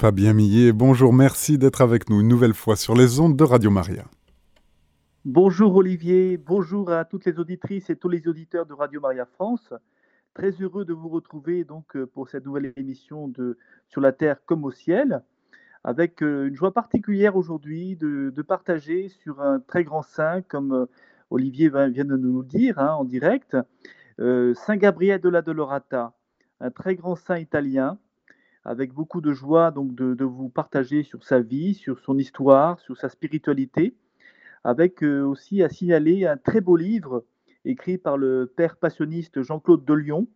Fabien Millet, bonjour, merci d'être avec nous une nouvelle fois sur les ondes de Radio Maria. Bonjour Olivier, bonjour à toutes les auditrices et tous les auditeurs de Radio Maria France. Très heureux de vous retrouver donc euh, pour cette nouvelle émission de Sur la terre comme au ciel, avec euh, une joie particulière aujourd'hui de, partager sur un très grand saint, comme euh, Olivier vient de nous le dire hein, en direct, Saint Gabriel de la Dolorata, un très grand saint italien, avec beaucoup de joie donc de, vous partager sur sa vie, sur son histoire, sur sa spiritualité, avec aussi à signaler un très beau livre écrit par le père passionniste Jean-Claude de Lyon,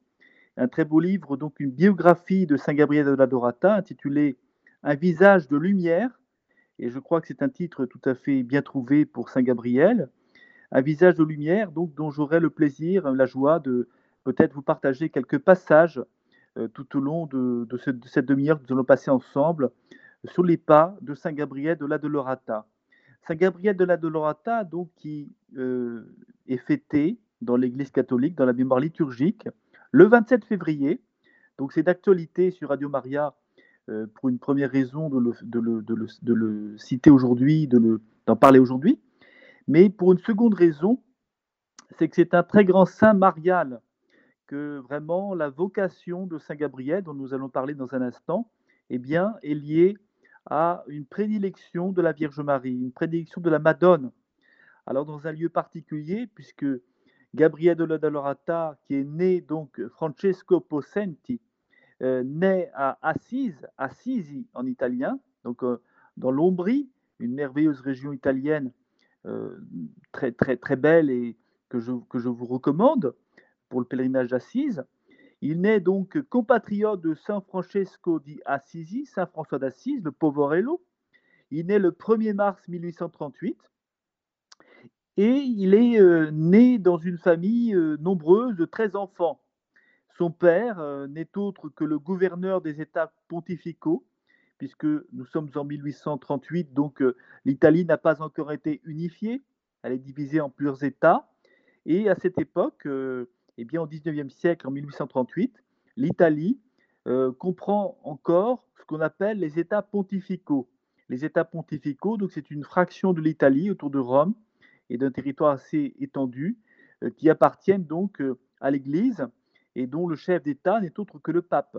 un très beau livre, donc une biographie de Saint Gabriel de la Dorata, intitulé Un visage de lumière, et je crois que c'est un titre tout à fait bien trouvé pour Saint Gabriel, un visage de lumière, donc dont j'aurai le plaisir, la joie de peut-être vous partager quelques passages euh, tout au long de, cette demi-heure que nous allons passer ensemble sur les pas de Saint Gabriel de la Dolorata. Saint Gabriel de la Dolorata, donc, qui euh, est fêté dans l'Église catholique, dans la mémoire liturgique, le 27 février. Donc, c'est d'actualité sur Radio Maria euh, pour une première raison de le, citer aujourd'hui, d'en parler aujourd'hui. Mais pour une seconde raison, c'est que c'est un très grand saint marial, que vraiment la vocation de Saint Gabriel, dont nous allons parler dans un instant, eh bien, est liée à une prédilection de la Vierge Marie, une prédilection de la Madone. Alors dans un lieu particulier, puisque Gabriel de la Dolorata, qui est né donc Francesco Possenti, euh, naît à Assise, Assisi en italien, donc euh, dans l'Ombrie, une merveilleuse région italienne euh, très très très belle et que je, que je vous recommande pour le pèlerinage d'Assise. Il naît donc compatriote de Saint Francesco di Assisi, Saint François d'Assise, le Poverello. Il naît le 1er mars 1838 et il est euh, né dans une famille euh, nombreuse de 13 enfants. Son père euh, n'est autre que le gouverneur des États pontificaux, puisque nous sommes en 1838, donc l'Italie n'a pas encore été unifiée, elle est divisée en plusieurs États. Et à cette époque, eh bien, au XIXe siècle, en 1838, l'Italie euh, comprend encore ce qu'on appelle les États pontificaux. Les États pontificaux, donc c'est une fraction de l'Italie autour de Rome et d'un territoire assez étendu euh, qui appartiennent donc euh, à l'Église et dont le chef d'État n'est autre que le pape.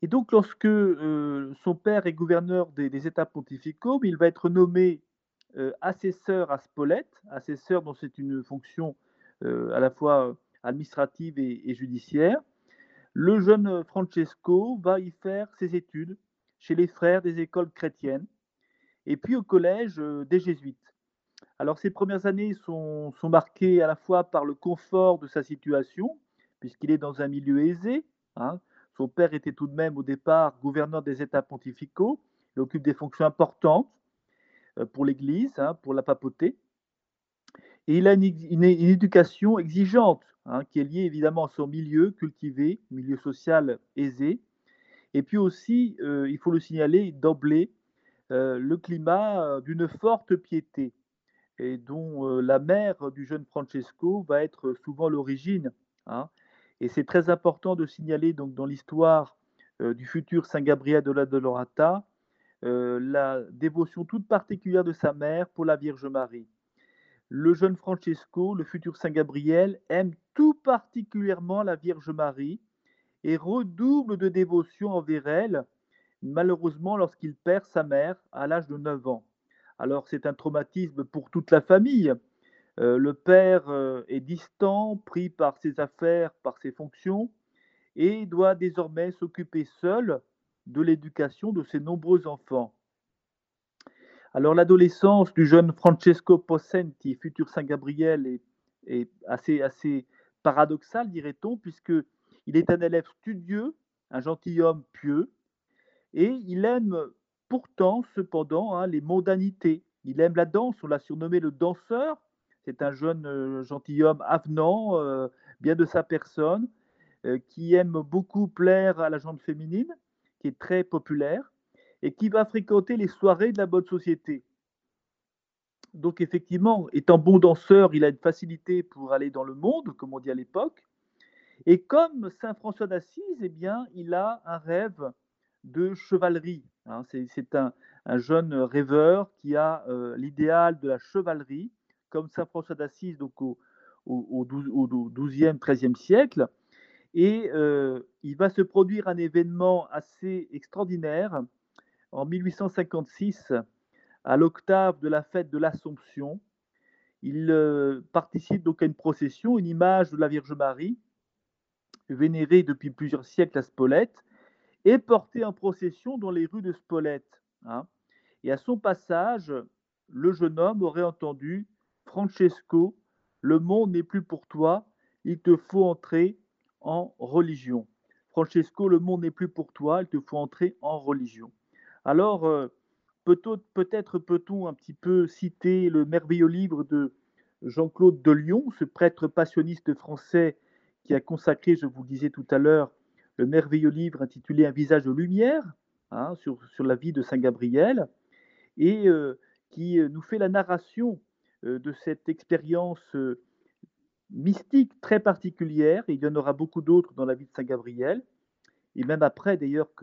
Et donc, lorsque son père est gouverneur des, États pontificaux, il va être nommé assesseur à Spolète, assesseur dont c'est une fonction à la fois administrative et, judiciaire. Le jeune Francesco va y faire ses études chez les frères des écoles chrétiennes et puis au collège euh, des jésuites. Alors ces premières années sont, marquées à la fois par le confort de sa situation, puisqu'il est dans un milieu aisé. Hein. Son père était tout de même au départ gouverneur des États pontificaux. Il occupe des fonctions importantes euh, pour l'Église, hein, pour la papauté. Et il a une, éducation exigeante, hein, qui est liée évidemment à son milieu cultivé, milieu social aisé. Et puis aussi, euh, il faut le signaler d'emblée, euh, le climat euh, d'une forte piété, dont la mère du jeune Francesco va être souvent l'origine. Hein. Et c'est très important de signaler donc, dans l'histoire du futur Saint Gabriel de la Dolorata la dévotion toute particulière de sa mère pour la Vierge Marie le jeune Francesco, le futur Saint Gabriel, aime tout particulièrement la Vierge Marie et redouble de dévotion envers elle, malheureusement lorsqu'il perd sa mère à l'âge de 9 ans. Alors c'est un traumatisme pour toute la famille. Euh, le père euh, est distant, pris par ses affaires, par ses fonctions, et doit désormais s'occuper seul de l'éducation de ses nombreux enfants. Alors l'adolescence du jeune Francesco Possenti, futur Saint Gabriel, est, assez, paradoxale, dirait-on, puisque il est un élève studieux, un gentilhomme pieux, et il aime pourtant, cependant, hein, les mondanités. Il aime la danse, on l'a surnommé le danseur. C'est un jeune euh, gentilhomme avenant, euh, bien de sa personne, euh, qui aime beaucoup plaire à la gente féminine, qui est très populaire et qui va fréquenter les soirées de la bonne société. Donc effectivement, étant bon danseur, il a une facilité pour aller dans le monde, comme on dit à l'époque. Et comme Saint François d'Assise, eh bien, il a un rêve de chevalerie. Hein. C'est un, jeune rêveur qui a euh, l'idéal de la chevalerie, comme Saint François d'Assise donc au, au, 12e, 13e siècle. Et euh, il va se produire un événement assez extraordinaire en 1856, à l'octave de la fête de l'Assomption. Il euh, participe donc à une procession, une image de la Vierge Marie, vénérée depuis plusieurs siècles à Spolète, est portée en procession dans les rues de Spolète. Hein. Et à son passage, le jeune homme aurait entendu Francesco, le monde n'est plus pour toi, il te faut entrer en religion. Francesco, le monde n'est plus pour toi, il te faut entrer en religion. Alors, euh, peut-être peut-on un petit peu citer le merveilleux livre de Jean-Claude de Lyon, ce prêtre passionniste français qui a consacré, je vous le disais tout à l'heure, le merveilleux livre intitulé Un visage de lumière hein, sur, la vie de Saint Gabriel, et euh, qui euh, nous fait la narration de cette expérience mystique très particulière. il y en aura beaucoup d'autres dans la vie de Saint Gabriel, et même après d'ailleurs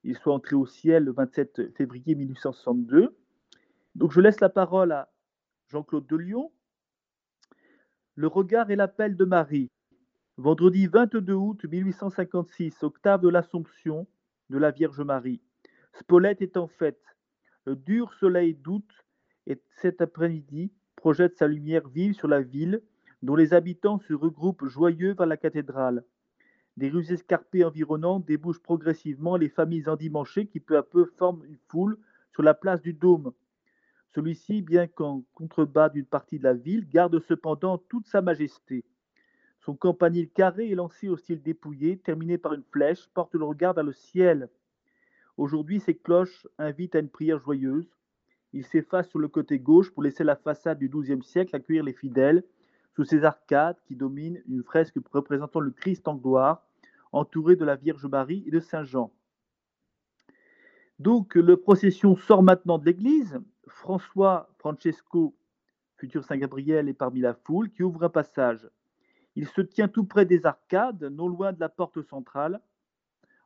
qu'il soit entré au ciel le 27 février 1862. Donc je laisse la parole à Jean-Claude de Lyon. Le regard et l'appel de Marie. Vendredi 22 août 1856, octave de l'Assomption de la Vierge Marie. Spolette est en fête. Le dur soleil d'août et cet après-midi projette sa lumière vive sur la ville, dont les habitants se regroupent joyeux vers la cathédrale. Des rues escarpées environnantes débouchent progressivement les familles endimanchées qui peu à peu forment une foule sur la place du Dôme. Celui-ci, bien qu'en contrebas d'une partie de la ville, garde cependant toute sa majesté. Son campanile carré et lancé au style dépouillé, terminé par une flèche, porte le regard vers le ciel. Aujourd'hui, ses cloches invitent à une prière joyeuse. Il s'efface sur le côté gauche pour laisser la façade du XIIe siècle accueillir les fidèles, sous ses arcades qui dominent une fresque représentant le Christ en gloire, entouré de la Vierge Marie et de Saint Jean. Donc, le procession sort maintenant de l'église. François Francesco, futur Saint Gabriel, est parmi la foule qui ouvre un passage. Il se tient tout près des arcades, non loin de la porte centrale.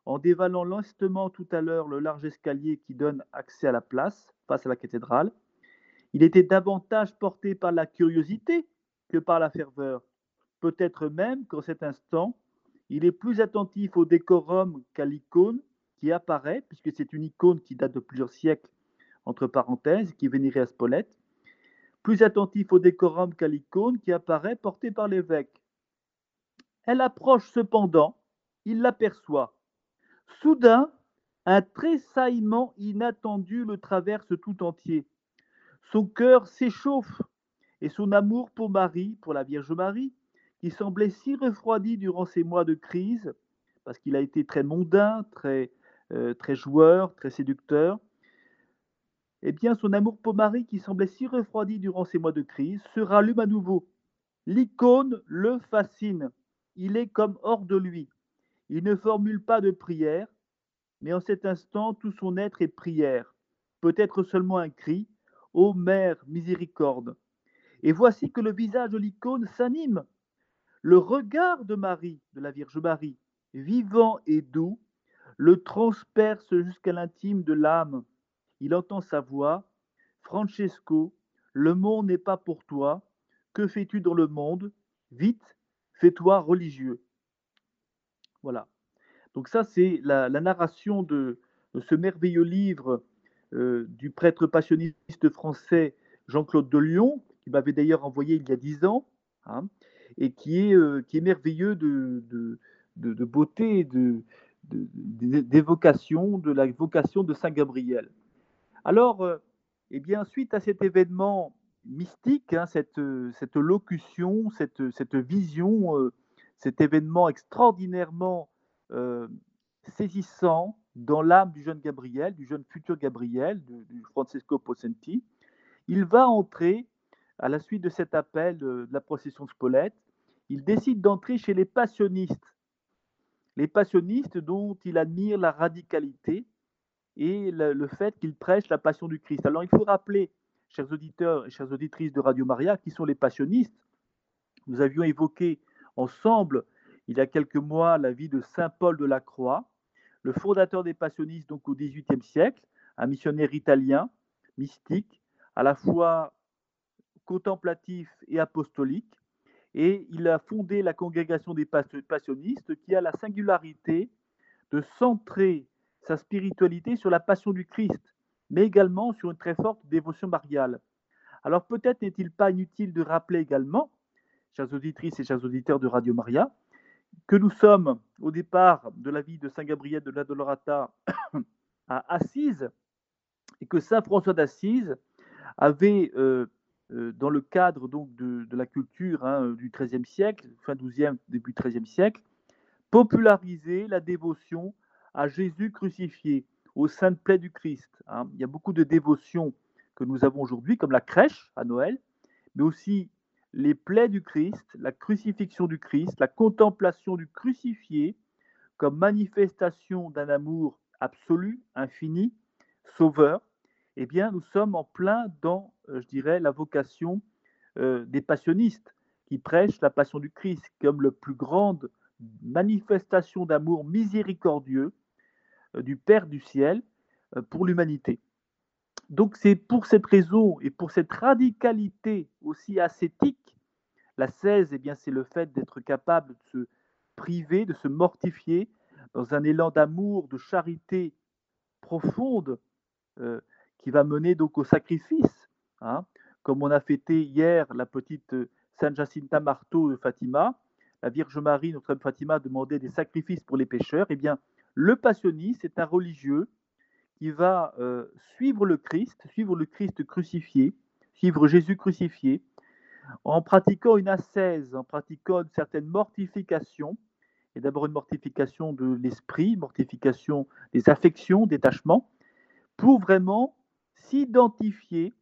En dévalant lentement tout à l'heure le large escalier qui donne accès à la place, face à la cathédrale, il était davantage porté par la curiosité que par la ferveur. Peut-être même qu'en cet instant, il est plus attentif au décorum qu'à l'icône qui apparaît, puisque c'est une icône qui date de plusieurs siècles, entre parenthèses, qui est vénérée à Spolète, plus attentif au décorum qu'à l'icône qui apparaît portée par l'évêque. Elle approche cependant, il l'aperçoit. Soudain, un tressaillement inattendu le traverse tout entier. Son cœur s'échauffe et son amour pour Marie, pour la Vierge Marie, qui semblait si refroidi durant ces mois de crise, parce qu'il a été très mondain, très, euh, très joueur, très séducteur, eh bien, son amour pour Marie, qui semblait si refroidi durant ces mois de crise, se rallume à nouveau. L'icône le fascine il est comme hors de lui. Il ne formule pas de prière, mais en cet instant, tout son être est prière, peut-être seulement un cri Ô Mère, miséricorde Et voici que le visage de l'icône s'anime. Le regard de Marie, de la Vierge Marie, vivant et doux, le transperce jusqu'à l'intime de l'âme. Il entend sa voix Francesco, le monde n'est pas pour toi. Que fais-tu dans le monde? Vite, Fais-toi religieux. Voilà. Donc ça, c'est la, narration de, ce merveilleux livre euh, du prêtre passionniste français Jean-Claude de Lyon, qui m'avait d'ailleurs envoyé il y a dix ans, hein, et qui est, euh, qui est merveilleux de, de, de beauté, d'évocation, de, la vocation de Saint Gabriel. Alors, euh, eh bien, suite à cet événement mystique, hein, cette, cette, locution, cette, cette vision, euh, cet événement extraordinairement euh, saisissant dans l'âme du jeune Gabriel, du jeune futur Gabriel, du, Francesco Possenti. Il va entrer, à la suite de cet appel de, la procession de Spolète, il décide d'entrer chez les passionnistes. Les passionnistes dont il admire la radicalité et le, le fait qu'ils prêchent la passion du Christ. Alors il faut rappeler chers auditeurs et chères auditrices de Radio Maria, qui sont les passionnistes. Nous avions évoqué ensemble, il y a quelques mois, la vie de Saint Paul de la Croix, le fondateur des passionnistes donc au XVIIIe siècle, un missionnaire italien, mystique, à la fois contemplatif et apostolique. Et il a fondé la congrégation des passionnistes qui a la singularité de centrer sa spiritualité sur la passion du Christ, mais également sur une très forte dévotion mariale. Alors peut-être n'est-il pas inutile de rappeler également, chers auditrices et chers auditeurs de Radio Maria, que nous sommes au départ de la vie de Saint Gabriel de la Dolorata à Assise, et que Saint François d'Assise avait, euh, dans le cadre donc de, la culture hein, du XIIIe siècle, fin XIIe, début XIIIe siècle, popularisé la dévotion à Jésus crucifié, au sainte plaie du Christ. Hein. Il y a beaucoup de dévotions que nous avons aujourd'hui, comme la crèche à Noël, mais aussi les plaies du Christ, la crucifixion du Christ, la contemplation du crucifié comme manifestation d'un amour absolu, infini, sauveur, eh bien, nous sommes en plein dans, euh, je dirais, la vocation euh, des passionnistes qui prêchent la passion du Christ comme la plus grande manifestation d'amour miséricordieux euh, du Père du ciel pour l'humanité. Donc c'est pour cette raison et pour cette radicalité aussi ascétique, la 16, eh bien, c'est le fait d'être capable de se priver, de se mortifier dans un élan d'amour, de charité profonde, qui va mener donc au sacrifice. Hein. Comme on a fêté hier la petite euh, Sainte Jacinta Marteau de Fatima, la Vierge Marie, notre Dame Fatima, demandait des sacrifices pour les pécheurs. Eh bien, le passionniste est un religieux qui va euh, suivre le Christ, suivre le Christ crucifié, suivre Jésus crucifié, en pratiquant une ascèse, en pratiquant une certaine mortification, et d'abord une mortification de l'esprit, mortification des affections, détachement, pour vraiment s'identifier,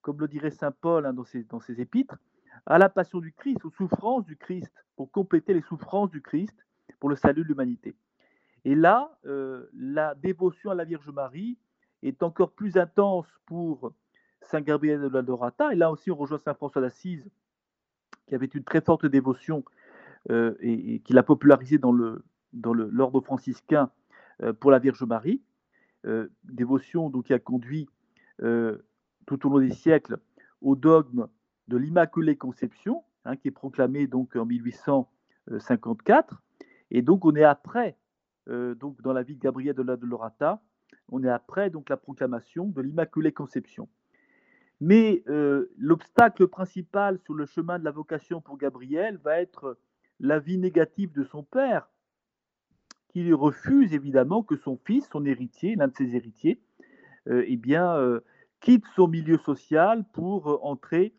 comme le dirait Saint Paul hein, dans, ses, épîtres, à la passion du Christ, aux souffrances du Christ, pour compléter les souffrances du Christ pour le salut de l'humanité. Et là, euh, la dévotion à la Vierge Marie est encore plus intense pour Saint Gabriel de la Dorata. Et là aussi, on rejoint Saint François d'Assise, qui avait une très forte dévotion euh, et, et qui l'a popularisé dans l'ordre franciscain euh, pour la Vierge Marie. dévotion donc, qui a conduit euh, tout au long des siècles au dogme de l'Immaculée Conception, hein, qui est proclamé donc en 1854. Et donc on est après, euh, donc dans la vie de Gabriel de la de Lorata, on est après donc la proclamation de l'Immaculée Conception. Mais euh, l'obstacle principal sur le chemin de la vocation pour Gabriel va être la vie négative de son père, qui refuse évidemment que son fils, son héritier, l'un de ses héritiers, eh bien, euh, quitte son milieu social pour euh, entrer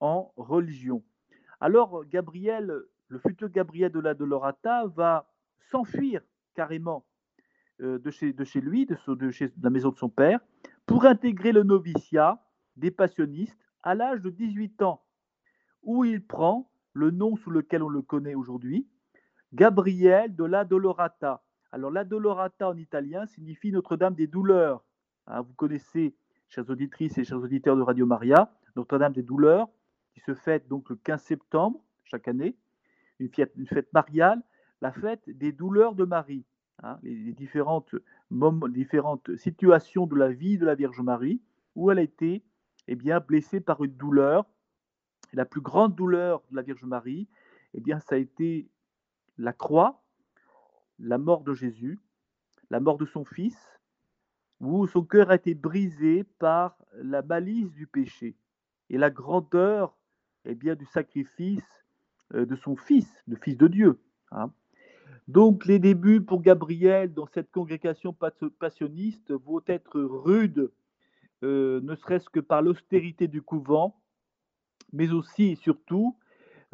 en religion. Alors, Gabriel, le futur Gabriel de la Dolorata, va s'enfuir carrément de chez, de lui, de, de, chez, la maison de son père, pour intégrer le noviciat des passionnistes à l'âge de 18 ans, où il prend le nom sous lequel on le connaît aujourd'hui, Gabriel de la Dolorata. Alors la Dolorata en italien signifie Notre-Dame des douleurs. Hein, vous connaissez, chères auditrices et chers auditeurs de Radio Maria, Notre-Dame des Douleurs, qui se fête donc le 15 septembre chaque année, une fête, mariale, la fête des douleurs de Marie. Hein, les, différentes, différentes situations de la vie de la Vierge Marie, où elle a été eh bien, blessée par une douleur. la plus grande douleur de la Vierge Marie, eh bien, ça a été la croix, la mort de Jésus, la mort de son Fils, où son cœur a été brisé par la malice du péché et la grandeur eh bien, du sacrifice euh, de son fils, le fils de Dieu. Hein. Donc les débuts pour Gabriel dans cette congrégation passionniste vont être rudes, euh, ne serait-ce que par l'austérité du couvent, mais aussi et surtout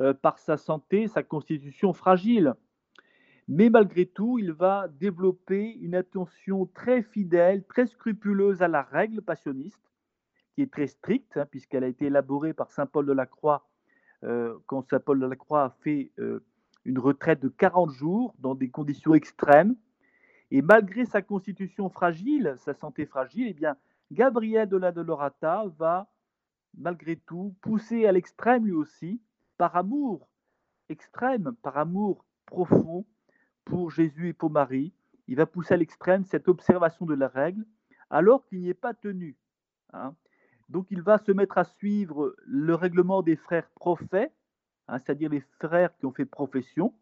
euh, par sa santé, sa constitution fragile. Mais malgré tout, il va développer une attention très fidèle, très scrupuleuse à la règle passionniste, qui est très stricte, hein, puisqu'elle a été élaborée par Saint Paul de la Croix, euh, quand Saint Paul de la Croix a fait euh, une retraite de 40 jours dans des conditions extrêmes. Et malgré sa constitution fragile, sa santé fragile, eh bien, Gabriel de la Dolorata va, malgré tout, pousser à l'extrême lui aussi, par amour extrême, par amour profond, pour Jésus et pour Marie, il va pousser à l'extrême cette observation de la règle alors qu'il n'y est pas tenu. Hein. Donc il va se mettre à suivre le règlement des frères prophètes, hein, c'est-à-dire les frères qui ont fait profession,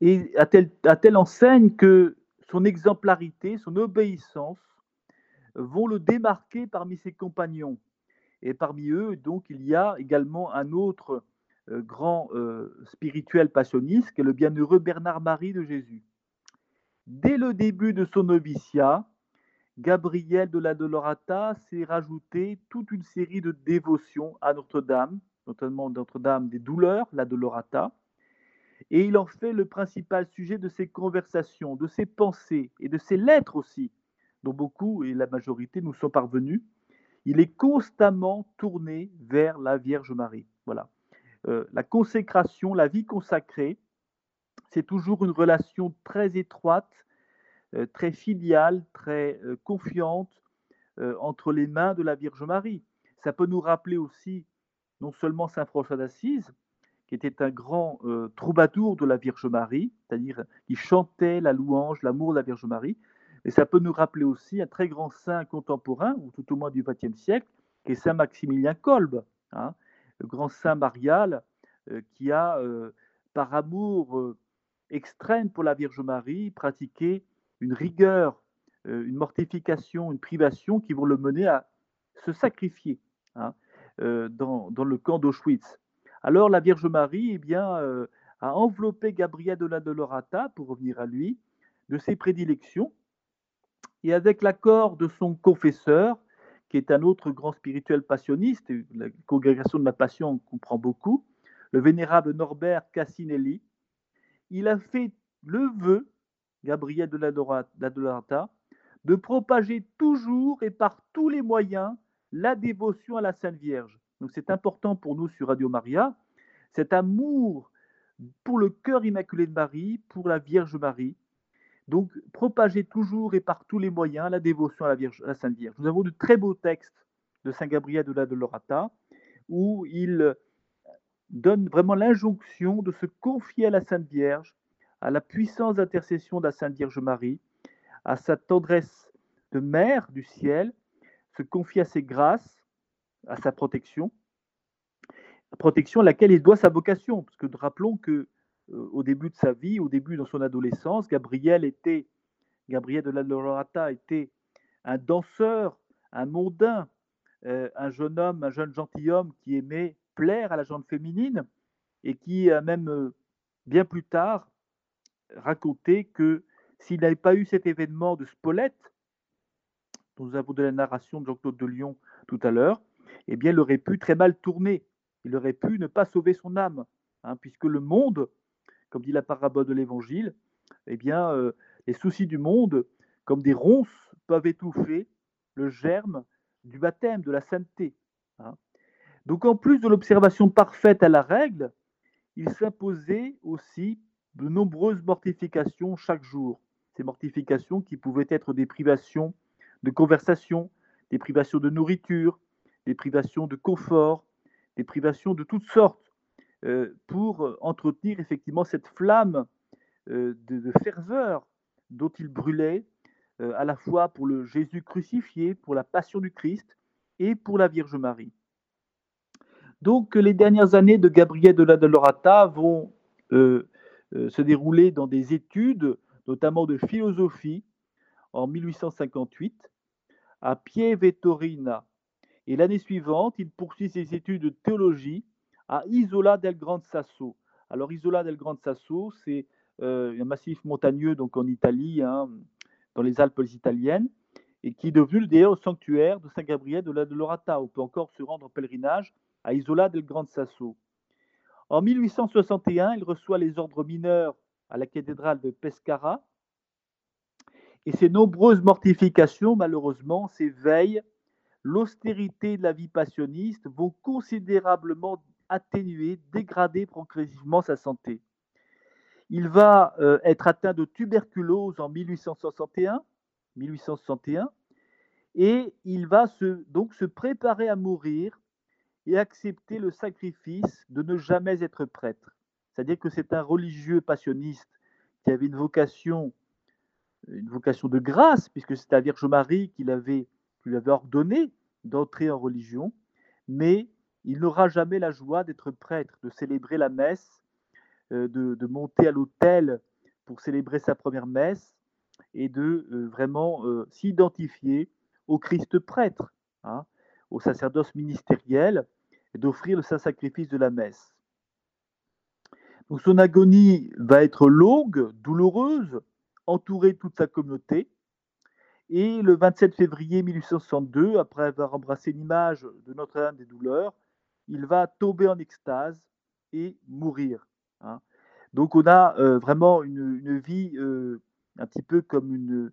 et à telle, à telle enseigne que son exemplarité, son obéissance vont le démarquer parmi ses compagnons. Et parmi eux, donc, il y a également un autre grand euh, spirituel passionniste, qui est le bienheureux Bernard-Marie de Jésus. Dès le début de son noviciat, Gabriel de la Dolorata s'est rajouté toute une série de dévotions à Notre-Dame, notamment Notre-Dame des douleurs, la Dolorata, et il en fait le principal sujet de ses conversations, de ses pensées et de ses lettres aussi, dont beaucoup et la majorité nous sont parvenus. Il est constamment tourné vers la Vierge Marie. Voilà. Euh, la consécration, la vie consacrée, c'est toujours une relation très étroite, euh, très filiale, très euh, confiante entre les mains de la Vierge Marie. Ça peut nous rappeler aussi non seulement Saint François d'Assise, qui était un grand troubadour de la Vierge Marie, c'est-à-dire qui chantait la louange, l'amour de la Vierge Marie, et ça peut nous rappeler aussi un très grand saint contemporain, ou tout au moins du XXe siècle, qui est Saint Maximilien Kolb, hein, le grand saint marial euh, qui a, euh, par amour euh, extrême pour la Vierge Marie, pratiqué une rigueur, une mortification, une privation qui vont le mener à se sacrifier hein, dans, le camp d'Auschwitz. Alors la Vierge Marie eh a enveloppé Gabriel de la Dolorata, pour revenir à lui, de ses prédilections, et avec l'accord de son confesseur, qui est un autre grand spirituel passionniste, la congrégation de la passion comprend beaucoup, le vénérable Norbert Cassinelli, il a fait le vœu, Gabriel de la Dolorata, de propager toujours et par tous les moyens la dévotion à la Sainte Vierge. Donc c'est important pour nous sur Radio Maria, cet amour pour le cœur immaculé de Marie, pour la Vierge Marie, donc, propager toujours et par tous les moyens la dévotion à la, Sainte Vierge. Nous avons de très beaux textes de Saint Gabriel de la de Lorata où il donne vraiment l'injonction de se confier à la Sainte Vierge, à la puissance d'intercession de la Sainte Vierge Marie, à sa tendresse de mère du ciel, se confier à ses grâces, à sa protection, protection à laquelle il doit sa vocation. Parce que rappelons que euh, au début de sa vie, au début de son adolescence, Gabriel était, de la Lorata était un danseur, un mondain, euh, un jeune homme, un jeune gentilhomme qui aimait plaire à la gente féminine et qui a même euh, bien plus tard raconté que s'il n'avait pas eu cet événement de Spolette, dont nous avons de la narration de Jean-Claude de Lyon tout à l'heure, eh bien, il aurait pu très mal tourner. Il aurait pu ne pas sauver son âme, hein, puisque le monde comme dit la parabole de l'Évangile, eh bien, euh, les soucis du monde, comme des ronces, peuvent étouffer le germe du baptême, de la sainteté. Hein. Donc, en plus de l'observation parfaite à la règle, il s'imposait aussi de nombreuses mortifications chaque jour. Ces mortifications qui pouvaient être des privations de conversation, des privations de nourriture, des privations de confort, des privations de toutes sortes pour entretenir effectivement cette flamme euh, de, ferveur dont il brûlait, euh, à la fois pour le Jésus crucifié, pour la passion du Christ et pour la Vierge Marie. Donc les dernières années de Gabriel de la Dolorata vont se dérouler dans des études, notamment de philosophie, en 1858, à Pievetorina. Et l'année suivante, il poursuit ses études de théologie à Isola del Gran Sasso. Alors Isola del Gran Sasso, c'est euh, un massif montagneux donc en Italie, hein, dans les Alpes italiennes, et qui est devenu d'ailleurs sanctuaire de Saint Gabriel de la de Lorata. On peut encore se rendre en pèlerinage à Isola del Gran Sasso. En 1861, il reçoit les ordres mineurs à la cathédrale de Pescara. Et ses nombreuses mortifications, malheureusement, ses veilles, l'austérité de la vie passionniste vont considérablement atténuer, dégrader progressivement sa santé. Il va euh, être atteint de tuberculose en 1861, 1861 et il va donc se préparer à mourir et accepter le sacrifice de ne jamais être prêtre. C'est-à-dire que c'est un religieux passionniste qui avait une vocation une vocation de grâce, puisque c'est la Vierge Marie qui, l'avait, lui avait ordonné d'entrer en religion, mais il n'aura jamais la joie d'être prêtre, de célébrer la messe, euh, de, monter à l'autel pour célébrer sa première messe et de euh, vraiment euh, s'identifier au Christ prêtre, hein, au sacerdoce ministériel, et d'offrir le saint sacrifice de la messe. Son agonie va être longue, douloureuse, entourée toute sa communauté. Et le 27 février 1862, après avoir embrassé l'image de Notre-Dame des douleurs, il va tomber en extase et mourir. Hein. Donc on a euh, vraiment une, vie euh, un petit peu comme une,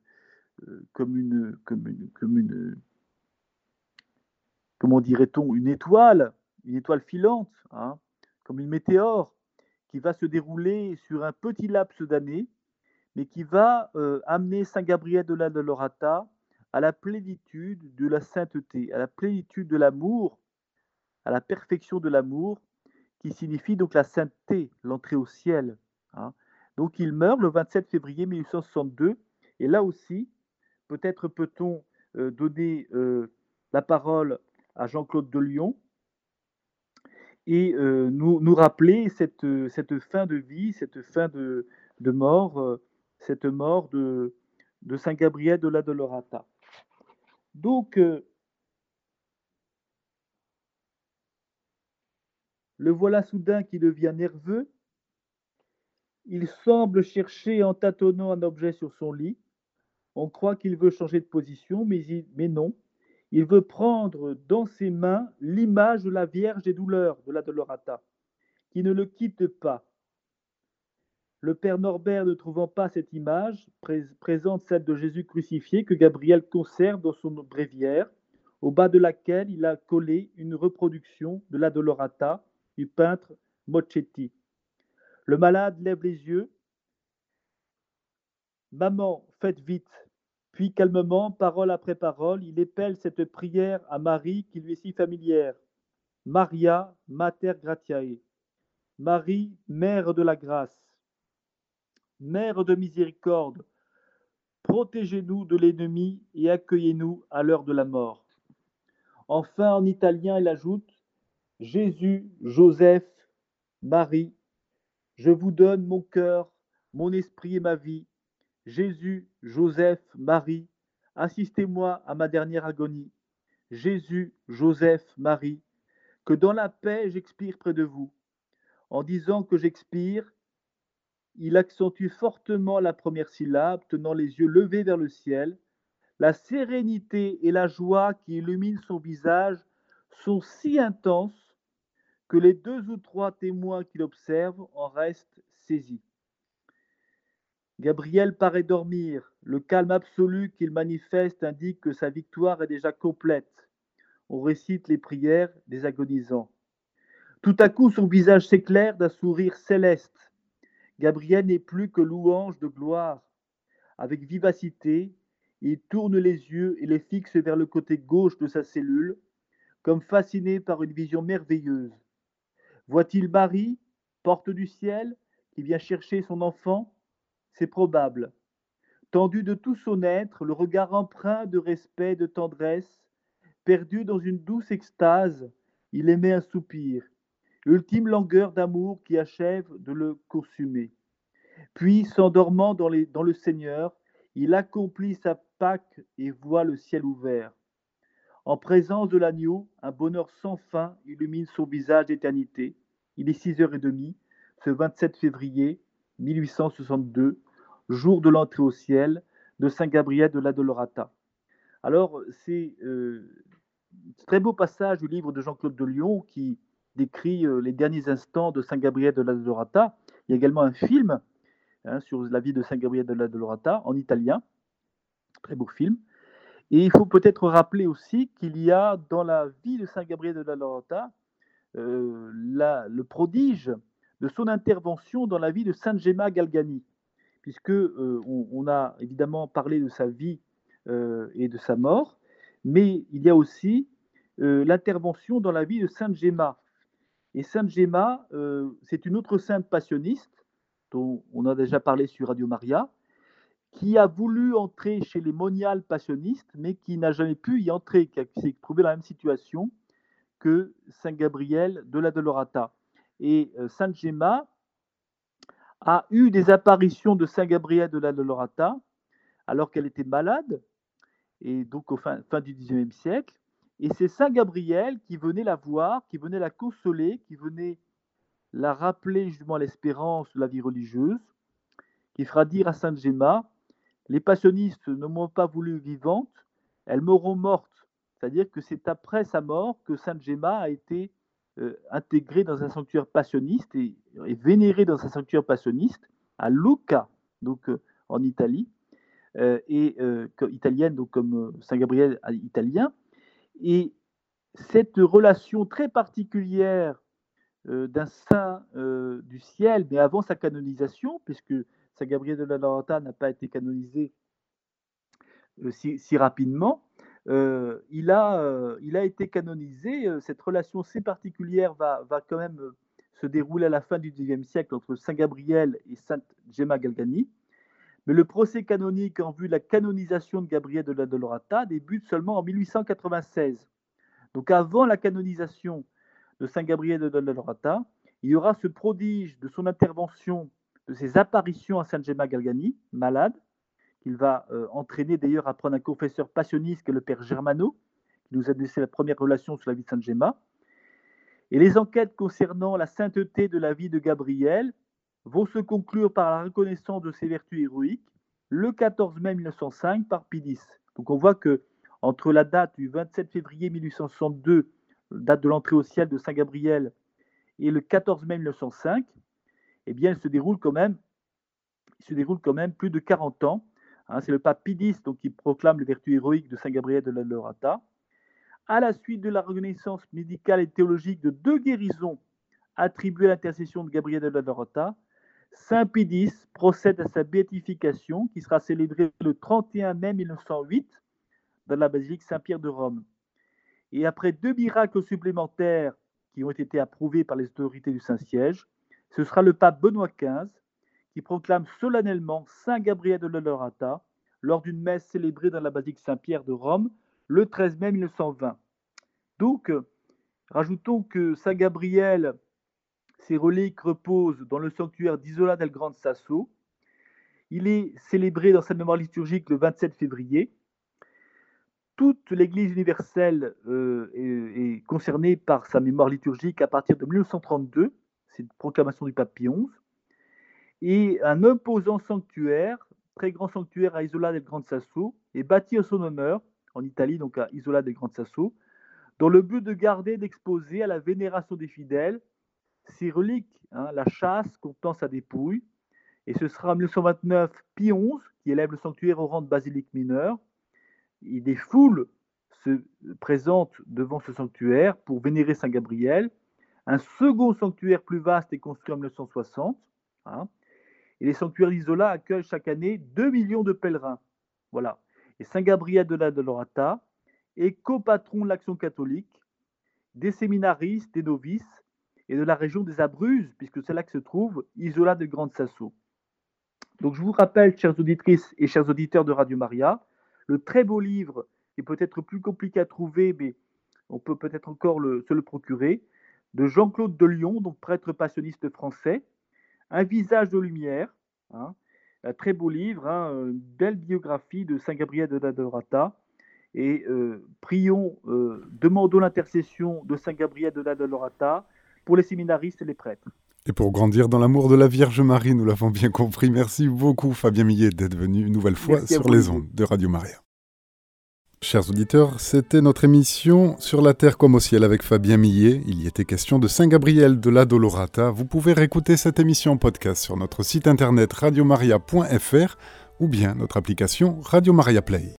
euh, comme une comment dirait-on, une étoile, une étoile filante, hein, comme une météore, qui va se dérouler sur un petit laps d'années, mais qui va amener Saint Gabriel de la Dolorata à la plénitude de la sainteté, à la plénitude de l'amour à la perfection de l'amour, qui signifie donc la sainteté, l'entrée au ciel. Hein. Donc il meurt le 27 février 1862, et là aussi, peut-être peut-on euh, donner euh, la parole à Jean-Claude de Lyon et euh, nous, rappeler cette, fin de vie, cette fin de, mort, cette mort de, de Saint Gabriel de la Dolorata. Donc, Le voilà soudain qui devient nerveux. Il semble chercher en tâtonnant un objet sur son lit. On croit qu'il veut changer de position, mais, non. Il veut prendre dans ses mains l'image de la Vierge des douleurs de la Dolorata, qui ne le quitte pas. Le père Norbert, ne trouvant pas cette image, présente celle de Jésus crucifié que Gabriel conserve dans son bréviaire, au bas de laquelle il a collé une reproduction de la Dolorata du peintre Mochetti. Le malade lève les yeux. Maman, faites vite. Puis calmement, parole après parole, il épelle cette prière à Marie qui lui est si familière. Maria, Mater Gratiae. Marie, Mère de la grâce. Mère de miséricorde, protégez-nous de l'ennemi et accueillez-nous à l'heure de la mort. Enfin, en italien, il ajoute Jésus, Joseph, Marie, je vous donne mon cœur, mon esprit et ma vie. Jésus, Joseph, Marie, assistez-moi à ma dernière agonie. Jésus, Joseph, Marie, que dans la paix j'expire près de vous. En disant que j'expire, il accentue fortement la première syllabe, tenant les yeux levés vers le ciel. La sérénité et la joie qui illuminent son visage sont si intenses que les deux ou trois témoins qui l'observent en restent saisis. Gabriel paraît dormir. Le calme absolu qu'il manifeste indique que sa victoire est déjà complète. On récite les prières des agonisants. Tout à coup, son visage s'éclaire d'un sourire céleste. Gabriel n'est plus que louange de gloire. Avec vivacité, il tourne les yeux et les fixe vers le côté gauche de sa cellule, comme fasciné par une vision merveilleuse. Voit-il Marie, porte du ciel, qui vient chercher son enfant? C'est probable. Tendu de tout son être, le regard empreint de respect de tendresse, perdu dans une douce extase, il émet un soupir, ultime langueur d'amour qui achève de le consumer. Puis, s'endormant dans, dans le Seigneur, il accomplit sa Pâque et voit le ciel ouvert. En présence de l'agneau, un bonheur sans fin illumine son visage d'éternité. Il est 6h30, ce 27 février 1862, jour de l'entrée au ciel de Saint Gabriel de la Dolorata. Alors, c'est euh, très beau passage du livre de Jean-Claude de Lyon qui décrit euh, les derniers instants de Saint Gabriel de la Dolorata. Il y a également un film hein, sur la vie de Saint Gabriel de la Dolorata en italien, très beau film. Et il faut peut-être rappeler aussi qu'il y a dans la vie de Saint Gabriel de la Lorata euh, le prodige de son intervention dans la vie de Sainte Gemma Galgani, puisque euh, on, a évidemment parlé de sa vie euh, et de sa mort, mais il y a aussi l'intervention dans la vie de Sainte Gemma. Et Sainte Gemma, c'est une autre sainte passionniste dont on a déjà parlé sur Radio Maria, qui a voulu entrer chez les moniales passionnistes, mais qui n'a jamais pu y entrer, qui s'est trouvé dans la même situation que Saint Gabriel de la Dolorata. Et euh, Sainte Gemma a eu des apparitions de Saint Gabriel de la Dolorata alors qu'elle était malade, et donc au fin, du XIXe siècle. Et c'est Saint Gabriel qui venait la voir, qui venait la consoler, qui venait la rappeler justement l'espérance de la vie religieuse, qui fera dire à Sainte Gemma les passionnistes ne m'ont pas voulu vivante, elles m'auront morte. C'est-à-dire que c'est après sa mort que Sainte Gemma a été euh, intégrée dans un sanctuaire passionniste et, vénérée dans un sanctuaire passionniste à Lucca, donc euh, en Italie, euh, et italienne, donc comme Saint Gabriel italien. Et cette relation très particulière d'un saint du ciel, mais avant sa canonisation, puisque Saint Gabriel de la Lorata n'a pas été canonisé euh, si, rapidement. Euh, il, a, euh, il a été canonisé. cette relation si particulière va, va quand même se dérouler à la fin du XIXe siècle entre Saint Gabriel et Sainte Gemma Galgani. Mais le procès canonique en vue de la canonisation de Gabriel de la Dolorata débute seulement en 1896. Donc avant la canonisation de Saint Gabriel de la Dolorata, il y aura ce prodige de son intervention de ses apparitions à Saint Gemma Galgani, malade, qu'il va euh, entraîner d'ailleurs à prendre un confesseur passionniste qui est le père Germano, qui nous a laissé la première relation sur la vie de Saint Gemma. Et les enquêtes concernant la sainteté de la vie de Gabriel vont se conclure par la reconnaissance de ses vertus héroïques le 14 mai 1905 par Pidis. Donc on voit que entre la date du 27 février 1862, date de l'entrée au ciel de Saint Gabriel, et le 14 mai 1905, eh bien, il se déroule quand même, plus de 40 ans. Hein. c'est le pape Pidis qui proclame les vertus héroïques de Saint Gabriel de la Lorata. À la suite de la reconnaissance médicale et théologique de deux guérisons attribuées à l'intercession de Gabriel de la Lorata, Saint Pidis procède à sa béatification qui sera célébrée le 31 mai 1908 dans la basilique Saint-Pierre de Rome. Et après deux miracles supplémentaires qui ont été approuvés par les autorités du Saint-Siège, ce sera le pape Benoît XV qui proclame solennellement Saint Gabriel de Lorata lors d'une messe célébrée dans la basilique Saint-Pierre de Rome le 13 mai 1920. Donc, rajoutons que Saint Gabriel, ses reliques reposent dans le sanctuaire d'Isola del Grande Sasso. Il est célébré dans sa mémoire liturgique le 27 février. Toute l'Église universelle euh, est, concernée par sa mémoire liturgique à partir de 1932 c'est une proclamation du pape Pie XI, et un imposant sanctuaire, très grand sanctuaire à Isola del Gran Sasso, est bâti en son honneur, en Italie, donc à Isola del Gran Sasso, dans le but de garder d'exposer à la vénération des fidèles ces reliques, hein, la chasse contenant sa dépouille. Et ce sera en 1929 Pie XI qui élève le sanctuaire au rang de basilique mineure. Et des foules se présentent devant ce sanctuaire pour vénérer Saint Gabriel. Un second sanctuaire plus vaste est construit en 1960. Hein, et les sanctuaires d'Isola accueillent chaque année 2 millions de pèlerins. Voilà. Et Saint Gabriel de la Dolorata est copatron de l'action catholique, des séminaristes, des novices et de la région des Abruzes, puisque c'est là que se trouve Isola de Grande Sasso. Donc je vous rappelle, chères auditrices et chers auditeurs de Radio Maria, le très beau livre, est peut-être plus compliqué à trouver, mais on peut peut-être encore se le procurer, de Jean-Claude de Lyon, donc prêtre passionniste français, Un visage de lumière, hein, un très beau livre, hein, une belle biographie de Saint Gabriel de la Et euh, prions, euh, demandons l'intercession de Saint Gabriel de la pour les séminaristes et les prêtres. Et pour grandir dans l'amour de la Vierge Marie, nous l'avons bien compris. Merci beaucoup Fabien Millet d'être venu une nouvelle fois sur les ondes de Radio Maria. Chers auditeurs, c'était notre émission Sur la Terre comme au ciel avec Fabien Millet. Il y était question de Saint-Gabriel de la Dolorata. Vous pouvez réécouter cette émission en podcast sur notre site internet radiomaria.fr ou bien notre application Radio Maria Play.